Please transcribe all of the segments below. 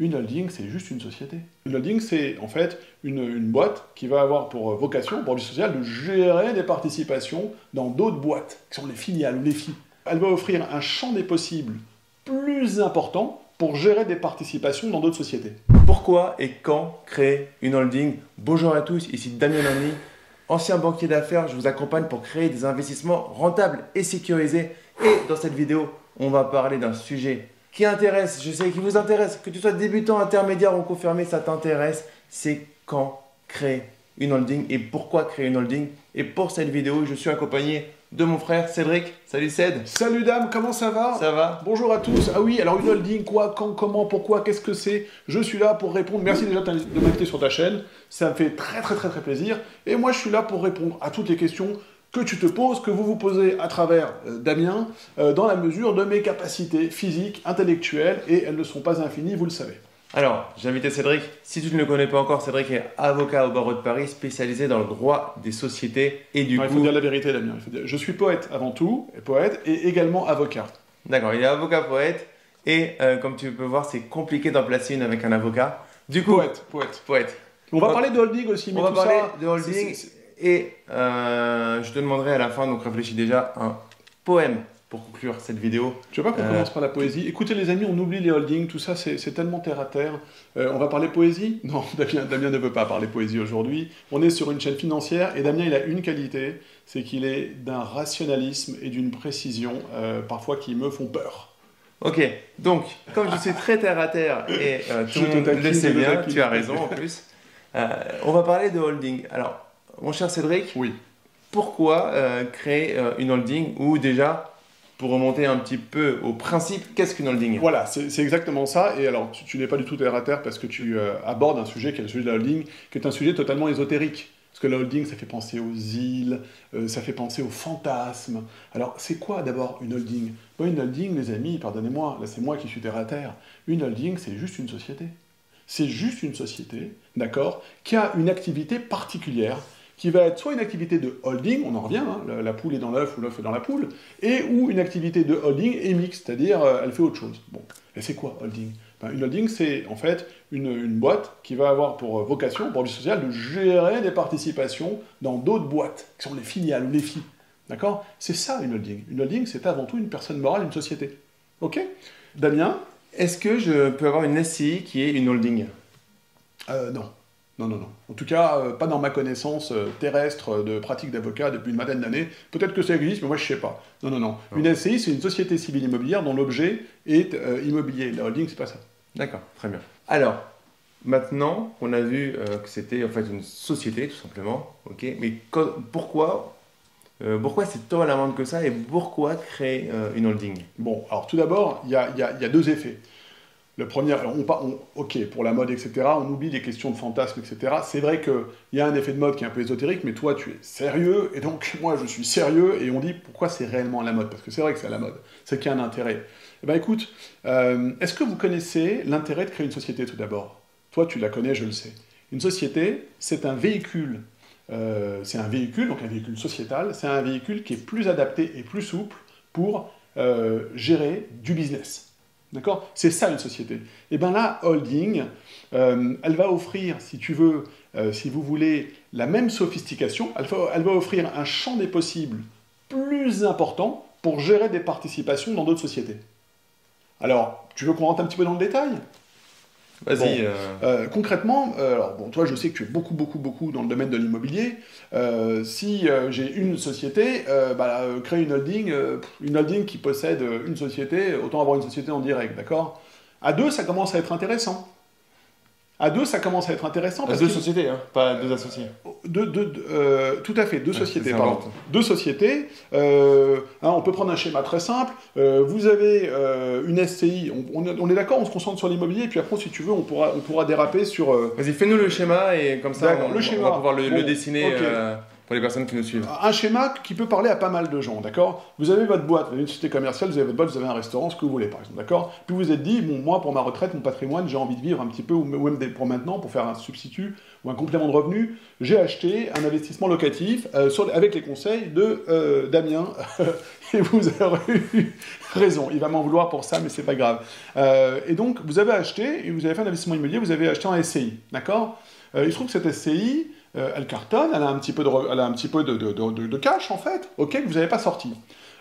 Une holding, c'est juste une société. Une holding, c'est en fait une, boîte qui va avoir pour vocation, pour but social, de gérer des participations dans d'autres boîtes, qui sont les filiales ou les filles. Elle va offrir un champ des possibles plus important pour gérer des participations dans d'autres sociétés. Pourquoi et quand créer une holding Bonjour à tous, ici Damien Lamy, ancien banquier d'affaires. Je vous accompagne pour créer des investissements rentables et sécurisés. Et dans cette vidéo, on va parler d'un sujet qui intéresse, je sais, qui vous intéresse, que tu sois débutant, intermédiaire ou confirmé, ça t'intéresse, c'est quand créer une holding et pourquoi créer une holding. Et pour cette vidéo, je suis accompagné de mon frère Cédric. Salut Céd. Salut dame, comment ça va? Ça va. Bonjour à tous. Ah oui, alors une holding, quoi, quand, comment, pourquoi, qu'est-ce que c'est? Je suis là pour répondre. Merci déjà de m'inviter sur ta chaîne. Ça me fait très très très très plaisir. Et moi, je suis là pour répondre à toutes les questions que tu te poses, que vous vous posez à travers euh, Damien, euh, dans la mesure de mes capacités physiques, intellectuelles, et elles ne sont pas infinies, vous le savez. Alors, j'ai invité Cédric. Si tu ne le connais pas encore, Cédric est avocat au barreau de Paris, spécialisé dans le droit des sociétés et du coup. Il faut dire la vérité, Damien. Je suis poète avant tout, et poète, et également avocat. D'accord, il est avocat poète, et euh, comme tu peux voir, c'est compliqué d'en placer une avec un avocat. Du coup, poète, poète, poète. On va parler de holding aussi, mais on va parler de holding. Et euh, je te demanderai à la fin, donc réfléchis déjà, un poème pour conclure cette vidéo. Tu veux pas qu'on euh, commence par la poésie Écoutez les amis, on oublie les holdings, tout ça c'est tellement terre à terre. Euh, on va parler poésie? Non, Damien, Damien, ne veut pas parler poésie aujourd'hui. On est sur une chaîne financière et Damien il a une qualité, c'est qu'il est, d'un rationalisme et d'une précision parfois qui me font peur. Ok, donc comme je suis très terre à terre et tout le monde le sait bien, tu as raison en plus, on va parler de holding. Alors mon cher Cédric, oui. pourquoi euh, créer euh, une holding ou déjà, pour remonter un petit peu au principe, qu'est-ce qu'une holding? Voilà, c'est exactement ça. Et alors, tu, n'es pas du tout terre à terre parce que tu euh, abordes un sujet qui est le sujet de la holding, qui est un sujet totalement ésotérique. Parce que la holding, ça fait penser aux îles, ça fait penser aux fantasmes. Alors, c'est quoi d'abord une holding? Une holding, les amis, pardonnez-moi, là c'est moi qui suis terre à terre. Une holding, c'est juste une société. C'est juste une société, d'accord, qui a une activité particulière qui va être soit une activité de holding, on en revient, hein, la, poule est dans l'œuf ou l'œuf est dans la poule, et ou une activité de holding et mixte, c'est-à-dire euh, elle fait autre chose. Bon, et c'est quoi holding? Ben, Une holding, c'est en fait une, boîte qui va avoir pour vocation, pour but social, de gérer des participations dans d'autres boîtes, qui sont les filiales ou les filles. D'accord? C'est ça une holding. Une holding, c'est avant tout une personne morale, une société. Ok? Damien? Est-ce que je peux avoir une SCI qui est une holding? Euh, Non. Non, non, non. En tout cas, euh, pas dans ma connaissance euh, terrestre de pratique d'avocat depuis une vingtaine d'années. Peut-être que ça existe, mais moi je sais pas. Non, non, non. Une SCI, c'est une société civile immobilière dont l'objet est euh, immobilier. La holding, c'est pas ça. D'accord, très bien. Alors, maintenant on a vu que c'était en fait une société, tout simplement, ok. Mais pourquoi pourquoi c'est tant à la vente que ça et pourquoi créer une holding? Bon, alors tout d'abord, il y, y a, deux effets. Le premier, on, ok, pour la mode, etc., on oublie les questions de fantasme, etc. C'est vrai qu'il y a un effet de mode qui est un peu ésotérique, mais toi, tu es sérieux, et donc moi, je suis sérieux, et on dit pourquoi c'est réellement la mode? Parce que c'est vrai que c'est la mode, c'est qu'il y a un intérêt. Eh bien écoute, euh, est-ce que vous connaissez l'intérêt de créer une société tout d'abord? Toi, tu la connais, je le sais. Une société, c'est un véhicule, euh, c'est un véhicule, donc un véhicule sociétal, c'est un véhicule qui est plus adapté et plus souple pour euh, gérer du business. D'accord? C'est ça une société. Et eh bien là, holding, euh, elle va offrir, si tu veux, euh, si vous voulez, la même sophistication, elle va, offrir un champ des possibles plus important pour gérer des participations dans d'autres sociétés. Alors, tu veux qu'on rentre un petit peu dans le détail? Vas-y. Euh. Euh, concrètement, euh, alors bon, toi, je sais que tu es beaucoup, beaucoup, beaucoup dans le domaine de l'immobilier. si j'ai une société, bah, créer une holding, une holding qui possède une société, autant avoir une société en direct, d'accord? À deux, ça commence à être intéressant. À deux, ça commence à être intéressant. Parce deux sociétés, hein, pas deux associés. Deux, euh, tout à fait, deux sociétés, pardon. Deux sociétés. Euh, hein, on peut prendre un schéma très simple. Euh, vous avez une SCI, on, on est d'accord, on se concentre sur l'immobilier, et puis après, si tu veux, on pourra, on pourra déraper sur... Vas-y, fais-nous le schéma, et comme ça, on, le schéma. va pouvoir le, dessiner pour les personnes qui nous suivent. Un schéma qui peut parler à pas mal de gens, d'accord? Vous avez votre boîte, vous avez une société commerciale, vous avez votre boîte, vous avez un restaurant, ce que vous voulez, par exemple, d'accord? Puis vous vous êtes dit, bon, moi, pour ma retraite, mon patrimoine, j'ai envie de vivre un petit peu, ou même pour maintenant, pour faire un substitut ou un complément de revenu, j'ai acheté un investissement locatif euh, avec les conseils de euh, Damien, et vous avez eu raison, il va m'en vouloir pour ça, mais c'est pas grave. Euh, et donc, vous avez acheté, et vous avez fait un investissement immobilier, vous avez acheté un SCI, d'accord? Il se trouve que cette SCI, euh, elle cartonne, elle a un petit peu, de, elle a un petit peu de, cash en fait, ok, que vous n'avez pas sorti.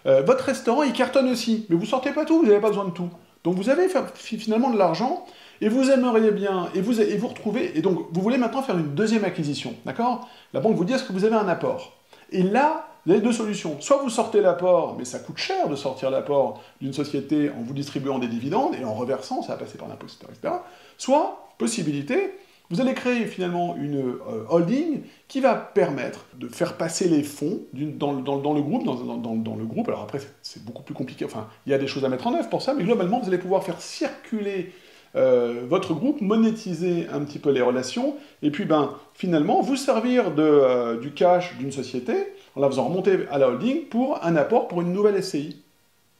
Euh, votre restaurant, il cartonne aussi, mais vous sortez pas tout, vous n'avez pas besoin de tout. Donc vous avez finalement de l'argent et vous aimeriez bien, et vous, et vous retrouvez, et donc vous voulez maintenant faire une deuxième acquisition, d'accord? La banque vous dit est-ce que vous avez un apport? Et là, vous avez deux solutions. Soit vous sortez l'apport, mais ça coûte cher de sortir l'apport d'une société en vous distribuant des dividendes et en reversant, ça va passer par l'impôt, etc. Soit, possibilité, vous allez créer finalement une euh, holding qui va permettre de faire passer les fonds dans, le groupe. Alors après, c'est beaucoup plus compliqué. Enfin, il y a des choses à mettre en œuvre pour ça, mais globalement, vous allez pouvoir faire circuler euh, votre groupe, monétiser un petit peu les relations, et puis ben, finalement, vous servir euh, du cash d'une société en la faisant remonter à la holding pour un apport pour une nouvelle SCI.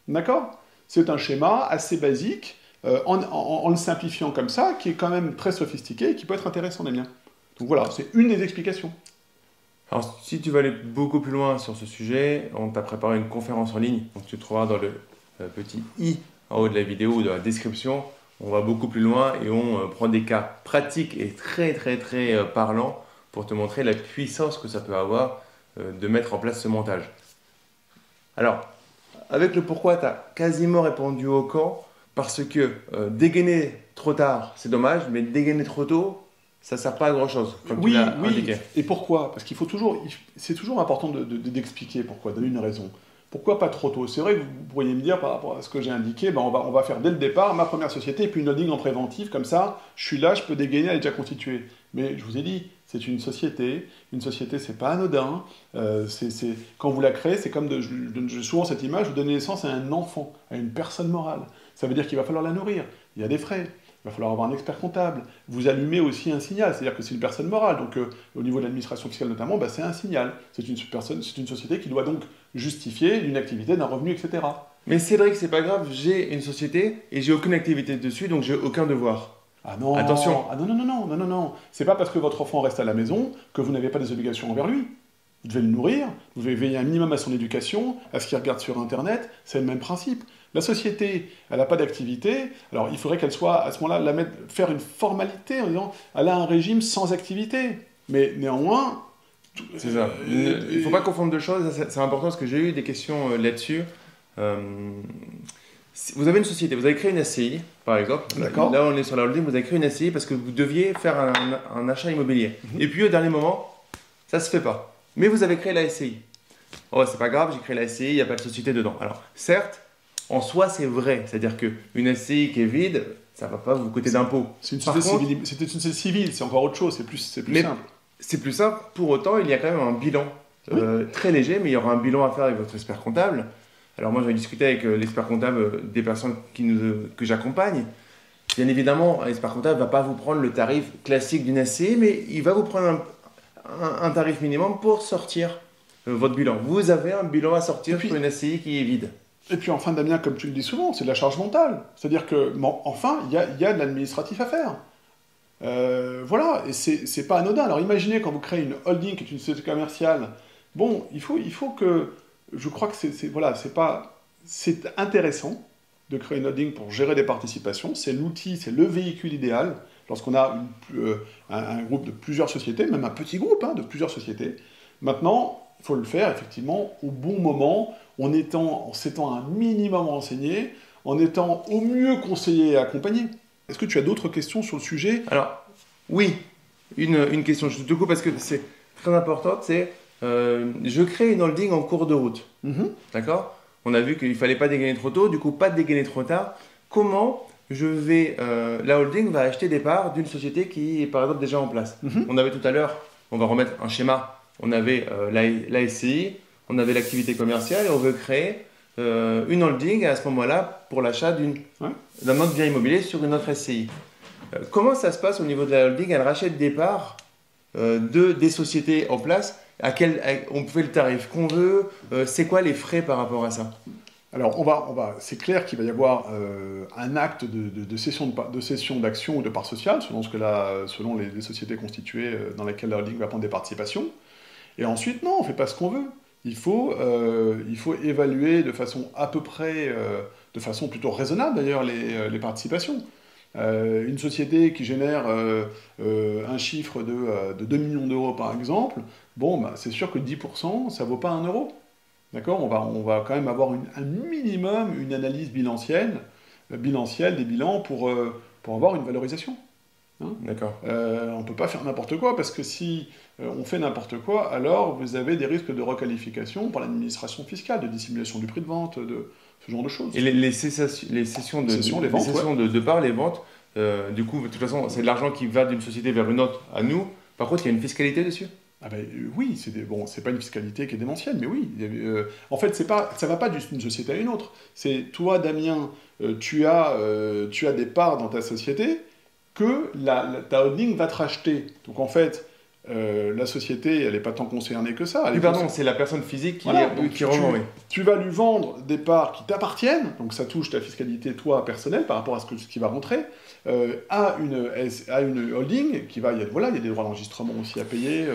D'accord? C'est un schéma assez basique euh, en, le simplifiant comme ça, qui est quand même très sophistiqué et qui peut être intéressant, Damien. Donc voilà, c'est une des explications. Alors, si tu veux aller beaucoup plus loin sur ce sujet, on t'a préparé une conférence en ligne. Donc, tu trouveras dans le euh, petit i en haut de la vidéo ou de la description. On va beaucoup plus loin et on euh, prend des cas pratiques et très, très, très parlants pour te montrer la puissance que ça peut avoir de mettre en place ce montage. Alors, avec le pourquoi, tu as quasiment répondu au quand. Parce que euh, dégainer trop tard, c'est dommage, mais dégainer trop tôt, ça ne sert pas à grand chose. oui, oui. Et pourquoi? Parce qu'il faut toujours, c'est toujours important d'expliquer de, pourquoi, donner une raison. Pourquoi pas trop tôt? C'est vrai que vous pourriez me dire par rapport à ce que j'ai indiqué, ben on, va, on va faire dès le départ ma première société et puis une holding en préventif, comme ça, je suis là, je peux dégainer, elle est déjà constituée. Mais je vous ai dit, c'est une société. Une société, c'est pas anodin. Euh, quand vous la créez, c'est comme de, je, je, souvent cette image, vous donnez naissance à un enfant, à une personne morale. Ça veut dire qu'il va falloir la nourrir. Il y a des frais. Il va falloir avoir un expert comptable. Vous allumez aussi un signal, c'est-à-dire que c'est une personne morale. Donc, euh, au niveau de l'administration fiscale notamment, bah, c'est un signal. C'est une, personne, c'est une société qui doit donc justifier une activité, d'un revenu, etc. Mais Cédric, c'est pas grave, j'ai une société et j'ai aucune activité dessus, donc j'ai aucun devoir. Ah non, Attention. Ah non, non, non, non, non, non, non. C'est pas parce que votre enfant reste à la maison que vous n'avez pas des obligations envers lui. Vous devez le nourrir, vous devez veiller un minimum à son éducation, à ce qu'il regarde sur Internet, c'est le même principe. La société, elle n'a pas d'activité, alors il faudrait qu'elle soit, à ce moment-là, faire une formalité en disant, elle a un régime sans activité. Mais néanmoins... C'est ça. Euh, il ne faut pas confondre deux choses, c'est important parce que j'ai eu des questions euh, là-dessus. Euh, vous avez une société, vous avez créé une SCI, par exemple. D'accord. Là, on est sur la holding, vous avez créé une SCI parce que vous deviez faire un, achat immobilier. Mhm. Et puis, au dernier moment, ça ne se fait pas. Mais vous avez créé la SCI. Oh, c'est pas grave, j'ai créé la SCI, il n'y a pas de société dedans. Alors, certes, en soi, c'est vrai. C'est-à-dire qu'une SCI qui est vide, ça ne va pas vous coûter d'impôts. C'est une société civile, c'est encore autre chose, c'est plus, c'est plus simple. C'est plus simple. Pour autant, il y a quand même un bilan euh, très léger, mais il y aura un bilan à faire avec votre expert comptable. Alors moi, je vais discuter avec euh, l'expert comptable euh, des personnes qui nous, que j'accompagne. Bien évidemment, un expert comptable ne va pas vous prendre le tarif classique d'une SCI, mais il va vous prendre un, tarif minimum pour sortir votre bilan. Vous avez un bilan à sortir pour une SCI qui est vide. Et puis enfin, Damien, comme tu le dis souvent, c'est de la charge mentale. C'est-à-dire que, enfin, il y a, de l'administratif à faire. Euh, voilà, et c'est pas anodin. Alors imaginez quand vous créez une holding qui est une société commerciale, bon, il faut, il faut que, je crois que c'est voilà, pas, c'est intéressant de créer une holding pour gérer des participations. C'est l'outil, c'est le véhicule idéal lorsqu'on a euh, un, groupe de plusieurs sociétés, même un petit groupe hein, de plusieurs sociétés. Maintenant, il faut le faire effectivement au bon moment, en étant, en s'étant un minimum renseigné, en étant au mieux conseillé et accompagné. Est-ce que tu as d'autres questions sur le sujet? Alors, oui, une, une, question, te coupe parce que c'est très important, c'est euh, je crée une holding en cours de route. Mhm. D'accord? On a vu qu'il ne fallait pas dégainer trop tôt, du coup pas dégainer trop tard. Comment je vais, euh, la holding va acheter des parts d'une société qui est par exemple déjà en place? Mhm. On avait tout à l'heure, on va remettre un schéma, on avait euh, la, SCI, on avait l'activité commerciale et on veut créer euh, une holding à ce moment-là pour l'achat d'un autre bien immobilier sur une autre SCI. comment ça se passe au niveau de la holding? Elle rachète des parts de, des sociétés en place à quel, on fait le tarif qu'on veut. Euh, c'est quoi les frais par rapport à ça? Alors, on va, on va, c'est clair qu'il va y avoir euh, un acte de, de, de cession de, cession d'action ou de part sociale, selon, ce que la, selon les, sociétés constituées euh, dans lesquelles la holding va prendre des participations. Et ensuite, non, on ne fait pas ce qu'on veut. Il faut, il faut évaluer de façon à peu près, de façon plutôt raisonnable d'ailleurs, les, les participations. une société qui génère un chiffre de, de 2 millions d'euros par exemple, bon, bah, c'est sûr que 10%, ça vaut pas 1 euro. D'accord? On va, on va quand même avoir un minimum, une analyse bilancielle, euh, bilancielle des bilans pour, euh, pour avoir une valorisation. Hein D'accord. Euh, on ne peut pas faire n'importe quoi parce que si on fait n'importe quoi, alors vous avez des risques de requalification par l'administration fiscale, de dissimulation du prix de vente, de ce genre de choses. Et les, les, cessations, les sessions de, les ventes, de, les ventes, du coup, de toute façon, c'est de l'argent qui va d'une société vers une autre à nous. Par contre, il y a une fiscalité dessus? Ah ben, euh, oui, c'est bon, c'est pas une fiscalité qui est démentielle, mais oui. Euh, en fait, c'est pas, ça va pas d'une société à une autre. C'est toi, Damien, euh, tu as, tu as des parts dans ta société que la, ta holding va te racheter. Donc en fait, la société, elle n'est pas tant concernée que ça. Oui, pardon, c'est la personne physique qui, qui revend. Tu, tu, vas lui vendre des parts qui t'appartiennent, donc ça touche ta fiscalité, toi, personnelle, par rapport à ce, que, ce qui va rentrer, à, une, à une holding qui va. Y a, voilà, il y a des droits d'enregistrement aussi à payer.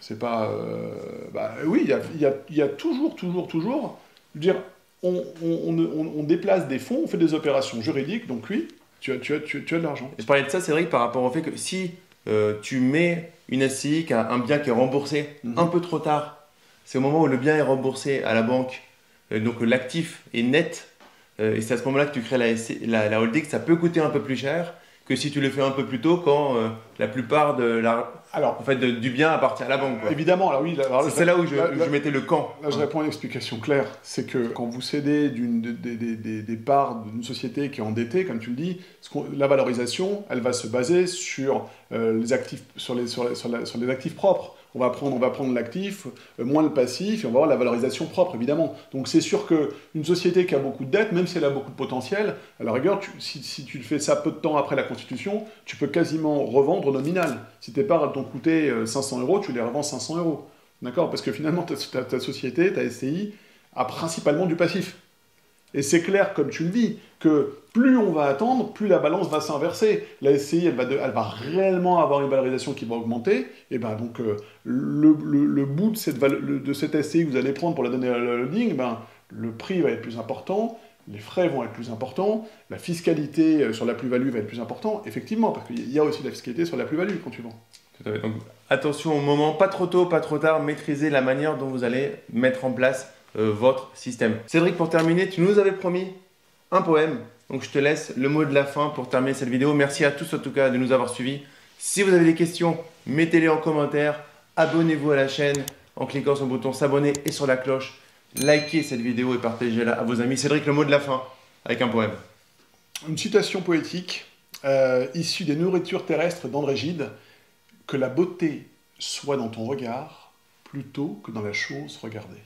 C'est pas. Euh, bah, oui, il y a, y, a, y a, toujours, toujours, toujours. dire, on, on, on, déplace des fonds, on fait des opérations juridiques, donc oui, tu as, tu as, tu, as de l'argent. Je parlais de ça, c'est vrai, par rapport au fait que si euh, tu mets une SCI, un bien qui est remboursé mhm. un peu trop tard, c'est au moment où le bien est remboursé à la banque, euh, donc l'actif est net, et c'est à ce moment-là que tu crées la, la, la holding, ça peut coûter un peu plus cher que si tu le fais un peu plus tôt quand euh, la plupart de la, alors, en fait, du bien appartient à la banque. Évidemment, alors oui. C'est là où je, je, mettais le camp. Là, je réponds à une explication claire. C'est que quand vous cédez d'une, des, des, des, parts d'une société qui est endettée, comme tu le dis, la valorisation, elle va se baser sur, euh, les, actifs, sur, les, sur, sur, sur les actifs propres on va prendre, on va prendre l'actif, euh, moins le passif, et on va avoir la valorisation propre, évidemment. Donc c'est sûr qu'une société qui a beaucoup de dettes, même si elle a beaucoup de potentiel, à la rigueur, si, tu fais ça peu de temps après la Constitution, tu peux quasiment revendre nominal. Si tes parts t'ont coûté 500 euh, euros, tu les revends 500 euros. D'accord? Parce que finalement, ta, société, ta SCI, a principalement du passif. Et c'est clair, comme tu le dis, que plus on va attendre, plus la balance va s'inverser. La SCI, elle va, elle va, réellement avoir une valorisation qui va augmenter. Et ben donc, euh, le, bout de cette, de cette SCI que vous allez prendre pour la donner à la holding, ben, le prix va être plus important, les frais vont être plus importants, la fiscalité euh, sur la plus-value va être plus importante, effectivement, parce qu'il y a aussi la fiscalité sur la plus-value quand tu vends. Donc, attention au moment, pas trop tôt, pas trop tard, maîtrisez la manière dont vous allez mettre en place euh, votre système. Cédric, pour terminer, tu nous avais promis un poème. Donc je te laisse le mot de la fin pour terminer cette vidéo. Merci à tous en tout cas de nous avoir suivis. Si vous avez des questions, mettez-les en commentaire. Abonnez-vous à la chaîne en cliquant sur le bouton s'abonner et sur la cloche. Likez cette vidéo et partagez-la à vos amis. Cédric, le mot de la fin avec un poème. Une citation poétique euh, issue des nourritures terrestres d'André Gide que la beauté soit dans ton regard plutôt que dans la chose regardée.